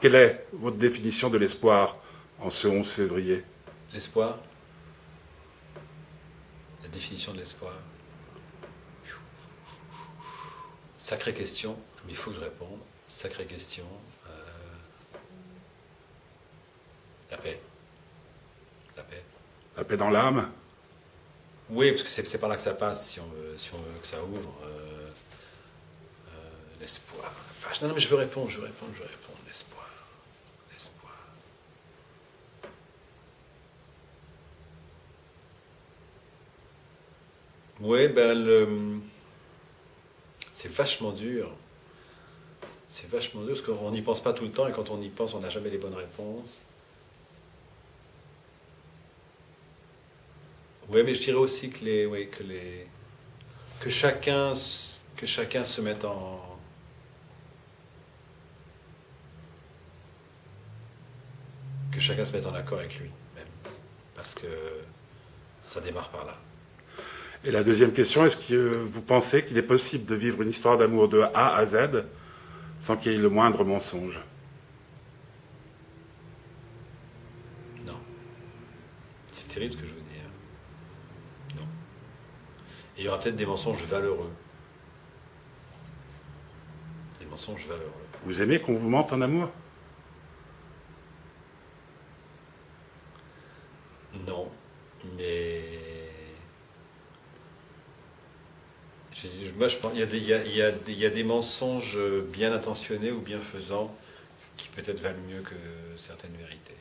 Quelle est votre définition de l'espoir en ce 11 février? L'espoir? La définition de l'espoir Sacrée question, mais il faut que je réponde. Sacrée question. Euh, La paix. La paix. La paix dans l'âme? Oui, parce que c'est par là que ça passe, si on veut, si on veut que ça ouvre. euh, L'espoir. Non, non, mais je veux répondre, je veux répondre, je veux répondre. L'espoir. L'espoir. Oui, ben le... c'est vachement dur. C'est vachement dur parce qu'on n'y pense pas tout le temps et quand on y pense, on n'a jamais les bonnes réponses. Oui, mais je dirais aussi que les, que les, que chacun, que chacun se mette en, que chacun se mette en accord avec lui, même, parce que ça démarre par là. Et la deuxième question, est-ce que vous pensez qu'il est possible de vivre une histoire d'amour de A à Z sans qu'il y ait le moindre mensonge? Non. C'est terrible ce que je vous dis. Non. Et il y aura peut-être des mensonges valeureux. Des mensonges valeureux. Vous aimez qu'on vous mente en amour? Non, mais. Moi, je pense il y, y a des mensonges bien intentionnés ou bienfaisants qui peut-être valent mieux que certaines vérités.